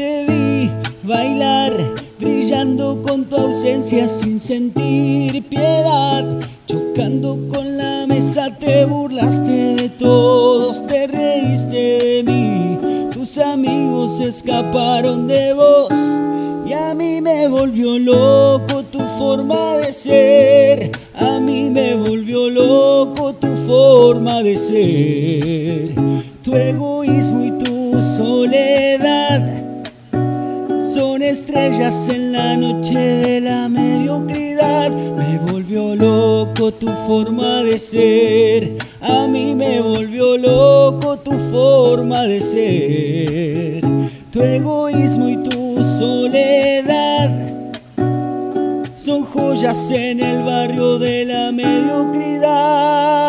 Te vi bailar, brillando con tu ausencia sin sentir piedad. Chocando con la mesa te burlaste de todos, te reíste de mí. Tus amigos escaparon de vos y a mí me volvió loco tu forma de ser. A mí me volvió loco tu forma de ser. Tu egoísmo y tu soledad estrellas en la noche de la mediocridad. Me volvió loco tu forma de ser. A mí me volvió loco tu forma de ser. Tu egoísmo y tu soledad son joyas en el barrio de la mediocridad.